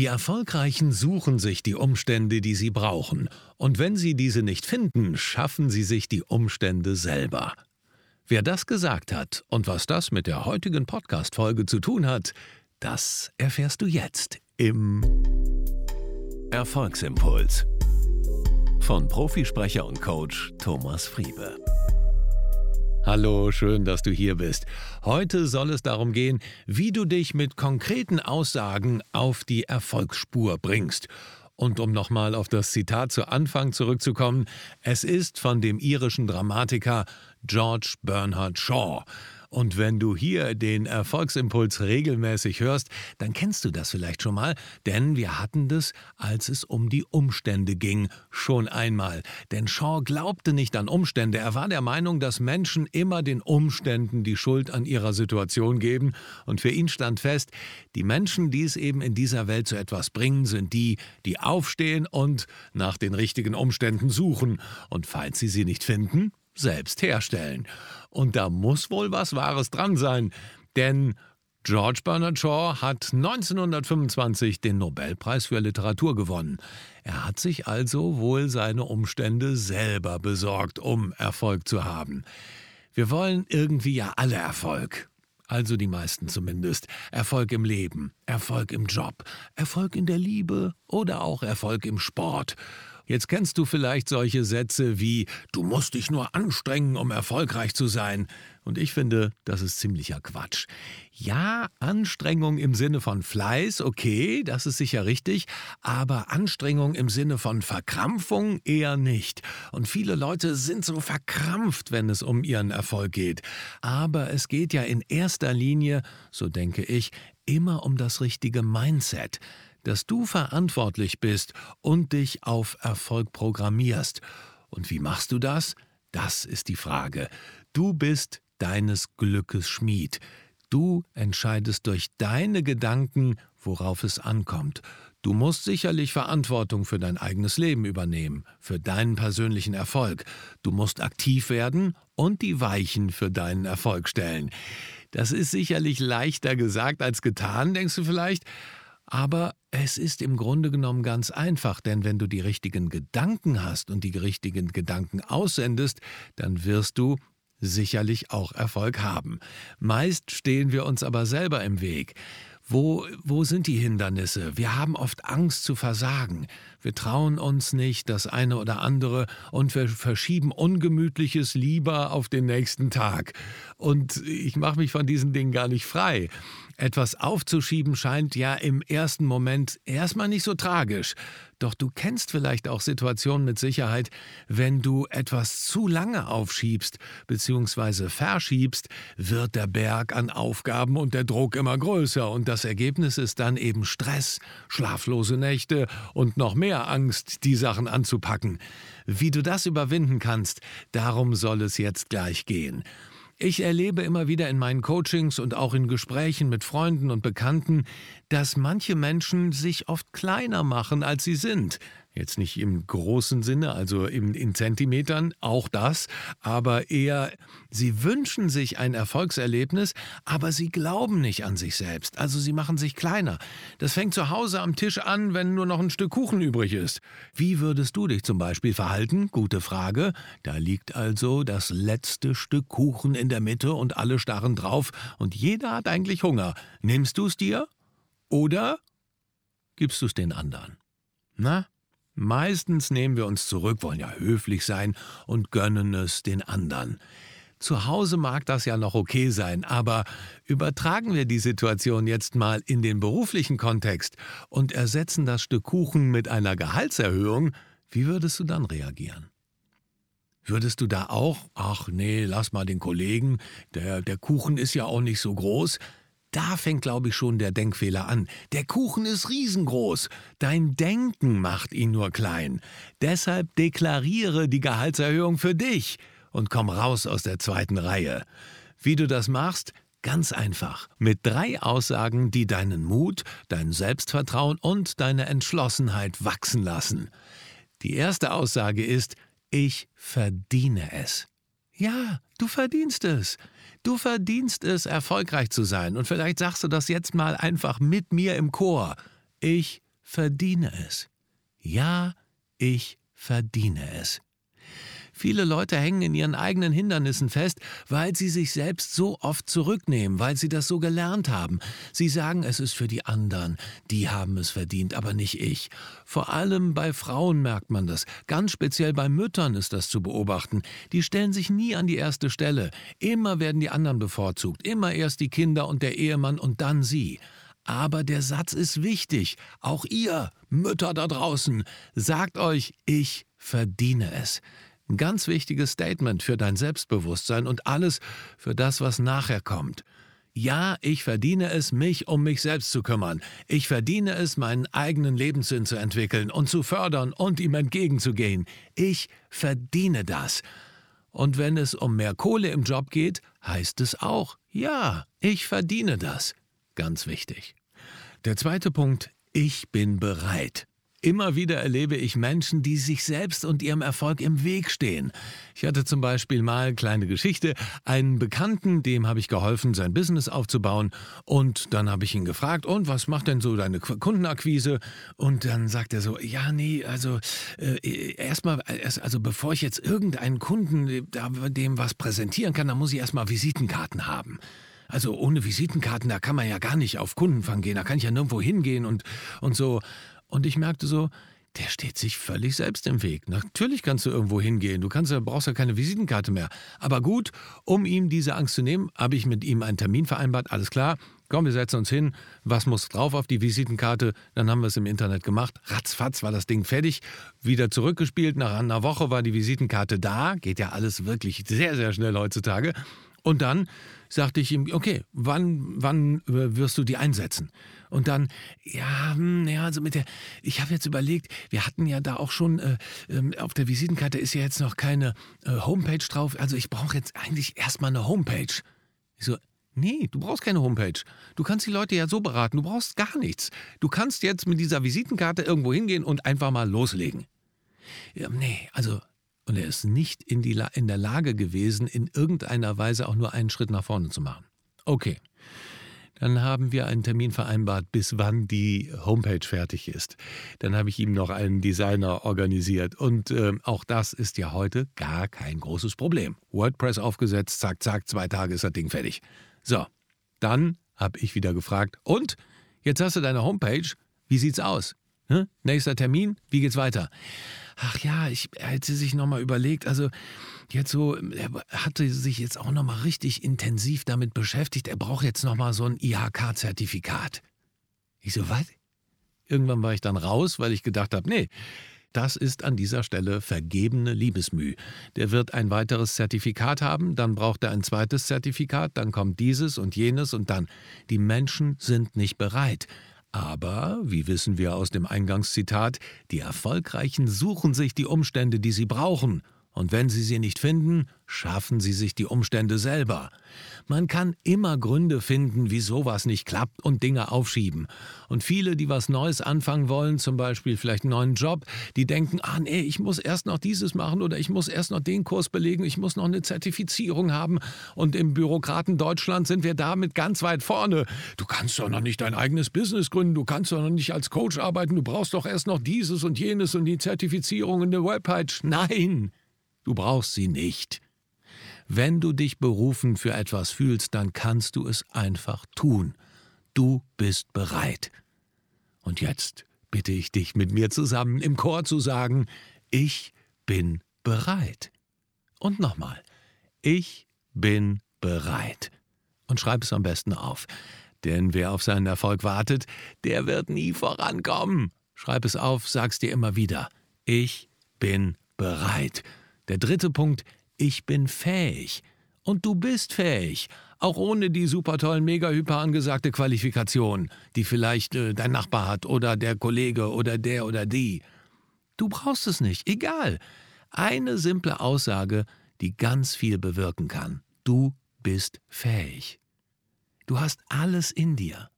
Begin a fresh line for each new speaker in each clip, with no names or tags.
Die Erfolgreichen suchen sich die Umstände, die sie brauchen, und wenn sie diese nicht finden, schaffen sie sich die Umstände selber. Wer das gesagt hat und was das mit der heutigen Podcast-Folge zu tun hat, das erfährst du jetzt im Erfolgsimpuls von Profisprecher und Coach Thomas Friebe. Hallo, schön, dass du hier bist. Heute soll es darum gehen, wie du dich mit konkreten Aussagen auf die Erfolgsspur bringst. Und um nochmal auf das Zitat zu Anfang zurückzukommen, es ist von dem irischen Dramatiker George Bernard Shaw. Und wenn du hier den Erfolgsimpuls regelmäßig hörst, dann kennst du das vielleicht schon mal, denn wir hatten das, als es um die Umstände ging, schon einmal. Denn Shaw glaubte nicht an Umstände, er war der Meinung, dass Menschen immer den Umständen die Schuld an ihrer Situation geben, und für ihn stand fest, die Menschen, die es eben in dieser Welt zu etwas bringen, sind die, die aufstehen und nach den richtigen Umständen suchen, und falls sie sie nicht finden, selbst herstellen. Und da muss wohl was Wahres dran sein, denn George Bernard Shaw hat 1925 den Nobelpreis für Literatur gewonnen. Er hat sich also wohl seine Umstände selber besorgt, um Erfolg zu haben. Wir wollen irgendwie ja alle Erfolg. Also die meisten zumindest. Erfolg im Leben, Erfolg im Job, Erfolg in der Liebe oder auch Erfolg im Sport. Jetzt kennst du vielleicht solche Sätze wie Du musst dich nur anstrengen, um erfolgreich zu sein. Und ich finde, das ist ziemlicher Quatsch. Ja, Anstrengung im Sinne von Fleiß, okay, das ist sicher richtig, aber Anstrengung im Sinne von Verkrampfung eher nicht. Und viele Leute sind so verkrampft, wenn es um ihren Erfolg geht. Aber es geht ja in erster Linie, so denke ich, immer um das richtige Mindset dass du verantwortlich bist und dich auf Erfolg programmierst. Und wie machst du das? Das ist die Frage. Du bist deines Glückes Schmied. Du entscheidest durch deine Gedanken, worauf es ankommt. Du musst sicherlich Verantwortung für dein eigenes Leben übernehmen, für deinen persönlichen Erfolg. Du musst aktiv werden und die Weichen für deinen Erfolg stellen. Das ist sicherlich leichter gesagt als getan, denkst du vielleicht, aber es ist im Grunde genommen ganz einfach, denn wenn du die richtigen Gedanken hast und die richtigen Gedanken aussendest, dann wirst du sicherlich auch Erfolg haben. Meist stehen wir uns aber selber im Weg. Wo, wo sind die Hindernisse? Wir haben oft Angst zu versagen. Wir trauen uns nicht das eine oder andere und wir verschieben Ungemütliches lieber auf den nächsten Tag. Und ich mache mich von diesen Dingen gar nicht frei. Etwas aufzuschieben scheint ja im ersten Moment erstmal nicht so tragisch. Doch du kennst vielleicht auch Situationen mit Sicherheit, wenn du etwas zu lange aufschiebst bzw. verschiebst, wird der Berg an Aufgaben und der Druck immer größer und das Ergebnis ist dann eben Stress, schlaflose Nächte und noch mehr Angst, die Sachen anzupacken. Wie du das überwinden kannst, darum soll es jetzt gleich gehen. Ich erlebe immer wieder in meinen Coachings und auch in Gesprächen mit Freunden und Bekannten, dass manche Menschen sich oft kleiner machen, als sie sind. Jetzt nicht im großen Sinne, also in, in Zentimetern, auch das, aber eher, sie wünschen sich ein Erfolgserlebnis, aber sie glauben nicht an sich selbst, also sie machen sich kleiner. Das fängt zu Hause am Tisch an, wenn nur noch ein Stück Kuchen übrig ist. Wie würdest du dich zum Beispiel verhalten? Gute Frage. Da liegt also das letzte Stück Kuchen in der Mitte und alle starren drauf und jeder hat eigentlich Hunger. Nimmst du es dir? Oder gibst du es den anderen? Na? Meistens nehmen wir uns zurück, wollen ja höflich sein und gönnen es den anderen. Zu Hause mag das ja noch okay sein, aber übertragen wir die Situation jetzt mal in den beruflichen Kontext und ersetzen das Stück Kuchen mit einer Gehaltserhöhung, wie würdest du dann reagieren? Würdest du da auch, ach nee, lass mal den Kollegen, der, der Kuchen ist ja auch nicht so groß, da fängt, glaube ich, schon der Denkfehler an. Der Kuchen ist riesengroß. Dein Denken macht ihn nur klein. Deshalb deklariere die Gehaltserhöhung für dich und komm raus aus der zweiten Reihe. Wie du das machst? Ganz einfach. Mit drei Aussagen, die deinen Mut, dein Selbstvertrauen und deine Entschlossenheit wachsen lassen. Die erste Aussage ist, ich verdiene es. Ja, du verdienst es. Du verdienst es, erfolgreich zu sein. Und vielleicht sagst du das jetzt mal einfach mit mir im Chor. Ich verdiene es. Ja, ich verdiene es. Viele Leute hängen in ihren eigenen Hindernissen fest, weil sie sich selbst so oft zurücknehmen, weil sie das so gelernt haben. Sie sagen, es ist für die anderen, die haben es verdient, aber nicht ich. Vor allem bei Frauen merkt man das. Ganz speziell bei Müttern ist das zu beobachten. Die stellen sich nie an die erste Stelle. Immer werden die anderen bevorzugt. Immer erst die Kinder und der Ehemann und dann sie. Aber der Satz ist wichtig. Auch ihr, Mütter da draußen, sagt euch, ich verdiene es. Ein ganz wichtiges Statement für dein Selbstbewusstsein und alles für das, was nachher kommt. Ja, ich verdiene es, mich um mich selbst zu kümmern. Ich verdiene es, meinen eigenen Lebenssinn zu entwickeln und zu fördern und ihm entgegenzugehen. Ich verdiene das. Und wenn es um mehr Kohle im Job geht, heißt es auch, ja, ich verdiene das. Ganz wichtig. Der zweite Punkt, ich bin bereit. Immer wieder erlebe ich Menschen, die sich selbst und ihrem Erfolg im Weg stehen. Ich hatte zum Beispiel mal, kleine Geschichte, einen Bekannten, dem habe ich geholfen, sein Business aufzubauen. Und dann habe ich ihn gefragt, und was macht denn so deine Kundenakquise? Und dann sagt er so, ja, nee, also äh, erstmal, also bevor ich jetzt irgendeinen Kunden dem was präsentieren kann, dann muss ich erstmal Visitenkarten haben. Also ohne Visitenkarten, da kann man ja gar nicht auf Kundenfang gehen, da kann ich ja nirgendwo hingehen und, und so. Und ich merkte so, der steht sich völlig selbst im Weg. Natürlich kannst du irgendwo hingehen, du kannst, brauchst ja keine Visitenkarte mehr. Aber gut, um ihm diese Angst zu nehmen, habe ich mit ihm einen Termin vereinbart, alles klar. Komm, wir setzen uns hin. Was muss drauf auf die Visitenkarte? Dann haben wir es im Internet gemacht. Ratzfatz war das Ding fertig. Wieder zurückgespielt. Nach einer Woche war die Visitenkarte da. Geht ja alles wirklich sehr, sehr schnell heutzutage. Und dann sagte ich ihm, okay, wann, wann äh, wirst du die einsetzen? Und dann, ja, hm, ja, also mit der, ich habe jetzt überlegt, wir hatten ja da auch schon, äh, äh, auf der Visitenkarte ist ja jetzt noch keine äh, Homepage drauf, also ich brauche jetzt eigentlich erstmal eine Homepage. Ich so, Nee, du brauchst keine Homepage. Du kannst die Leute ja so beraten, du brauchst gar nichts. Du kannst jetzt mit dieser Visitenkarte irgendwo hingehen und einfach mal loslegen. Ja, nee, also und er ist nicht in, die, in der Lage gewesen, in irgendeiner Weise auch nur einen Schritt nach vorne zu machen. Okay. Dann haben wir einen Termin vereinbart, bis wann die Homepage fertig ist. Dann habe ich ihm noch einen Designer organisiert. Und äh, auch das ist ja heute gar kein großes Problem. WordPress aufgesetzt, zack, zack, zwei Tage ist das Ding fertig. So, dann habe ich wieder gefragt, und? Jetzt hast du deine Homepage. Wie sieht's aus? Hm? Nächster Termin, wie geht's weiter? ach ja, ich hätte sich nochmal überlegt, also jetzt so, er hatte sich jetzt auch nochmal richtig intensiv damit beschäftigt, er braucht jetzt nochmal so ein IHK-Zertifikat. Ich so, was? Irgendwann war ich dann raus, weil ich gedacht habe, nee, das ist an dieser Stelle vergebene Liebesmüh. Der wird ein weiteres Zertifikat haben, dann braucht er ein zweites Zertifikat, dann kommt dieses und jenes und dann. Die Menschen sind nicht bereit. Aber, wie wissen wir aus dem Eingangszitat, die Erfolgreichen suchen sich die Umstände, die sie brauchen, und wenn sie sie nicht finden, schaffen sie sich die Umstände selber. Man kann immer Gründe finden, wie sowas nicht klappt und Dinge aufschieben. Und viele, die was Neues anfangen wollen, zum Beispiel vielleicht einen neuen Job, die denken, ah nee, ich muss erst noch dieses machen oder ich muss erst noch den Kurs belegen, ich muss noch eine Zertifizierung haben. Und im Bürokraten Deutschland sind wir damit ganz weit vorne. Du kannst doch noch nicht dein eigenes Business gründen, du kannst doch noch nicht als Coach arbeiten, du brauchst doch erst noch dieses und jenes und die Zertifizierung in der Webpage. Nein! Du brauchst sie nicht. Wenn du dich berufen für etwas fühlst, dann kannst du es einfach tun. Du bist bereit. Und jetzt bitte ich dich, mit mir zusammen im Chor zu sagen, ich bin bereit. Und nochmal, ich bin bereit. Und schreib es am besten auf. Denn wer auf seinen Erfolg wartet, der wird nie vorankommen. Schreib es auf, sag's dir immer wieder. Ich bin bereit. Der dritte Punkt, ich bin fähig. Und du bist fähig, auch ohne die super tollen, mega hyper angesagte Qualifikation, die vielleicht äh, dein Nachbar hat oder der Kollege oder der oder die. Du brauchst es nicht, egal. Eine simple Aussage, die ganz viel bewirken kann. Du bist fähig. Du hast alles in dir.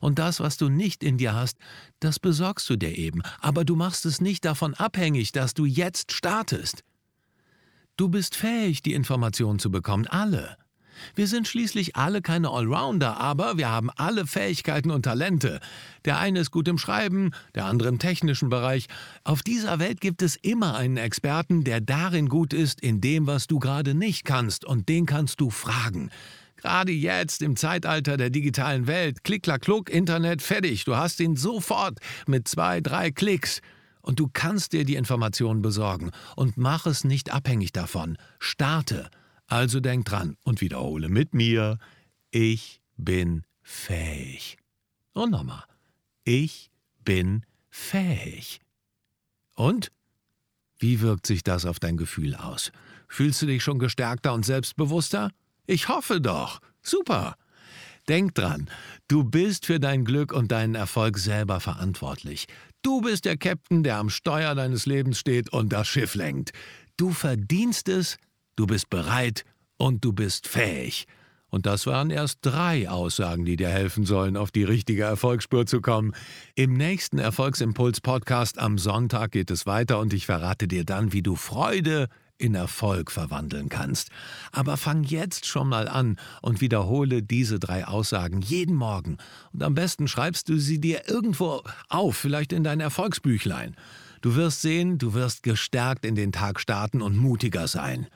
Und das, was du nicht in dir hast, das besorgst du dir eben. Aber du machst es nicht davon abhängig, dass du jetzt startest. Du bist fähig, die Informationen zu bekommen, alle. Wir sind schließlich alle keine Allrounder, aber wir haben alle Fähigkeiten und Talente. Der eine ist gut im Schreiben, der andere im technischen Bereich. Auf dieser Welt gibt es immer einen Experten, der darin gut ist, in dem, was du gerade nicht kannst, und den kannst du fragen. Gerade jetzt im Zeitalter der digitalen Welt, klick, klack, kluck, Internet, fertig. Du hast ihn sofort mit zwei, drei Klicks. Und du kannst dir die Informationen besorgen. Und mach es nicht abhängig davon. Starte. Also denk dran und wiederhole mit mir. Ich bin fähig. Und nochmal. Ich bin fähig. Und? Wie wirkt sich das auf dein Gefühl aus? Fühlst du dich schon gestärkter und selbstbewusster? Ich hoffe doch. Super. Denk dran, du bist für dein Glück und deinen Erfolg selber verantwortlich. Du bist der Captain, der am Steuer deines Lebens steht und das Schiff lenkt. Du verdienst es, du bist bereit und du bist fähig. Und das waren erst drei Aussagen, die dir helfen sollen, auf die richtige Erfolgsspur zu kommen. Im nächsten Erfolgsimpuls-Podcast am Sonntag geht es weiter und ich verrate dir dann, wie du Freude in Erfolg verwandeln kannst. Aber fang jetzt schon mal an und wiederhole diese drei Aussagen jeden Morgen. Und am besten schreibst du sie dir irgendwo auf, vielleicht in dein Erfolgsbüchlein. Du wirst sehen, du wirst gestärkt in den Tag starten und mutiger sein.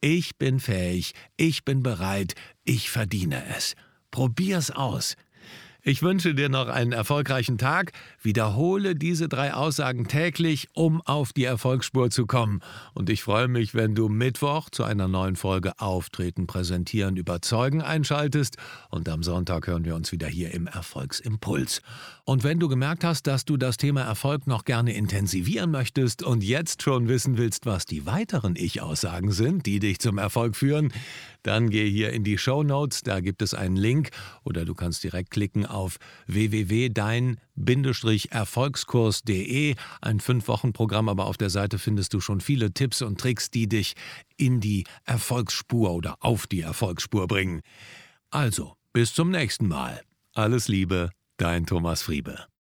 Ich bin fähig, ich bin bereit, ich verdiene es. Probier's aus. Ich wünsche dir noch einen erfolgreichen Tag. Wiederhole diese drei Aussagen täglich, um auf die Erfolgsspur zu kommen. Und ich freue mich, wenn du Mittwoch zu einer neuen Folge Auftreten, Präsentieren, Überzeugen einschaltest. Und am Sonntag hören wir uns wieder hier im Erfolgsimpuls. Und wenn du gemerkt hast, dass du das Thema Erfolg noch gerne intensivieren möchtest und jetzt schon wissen willst, was die weiteren Ich-Aussagen sind, die dich zum Erfolg führen, dann geh hier in die Show Notes, da gibt es einen Link oder du kannst direkt klicken auf www.dein-erfolgskurs.de, ein Fünf-Wochen-Programm, aber auf der Seite findest du schon viele Tipps und Tricks, die dich in die Erfolgsspur oder auf die Erfolgsspur bringen. Also, bis zum nächsten Mal. Alles Liebe, dein Thomas Friebe.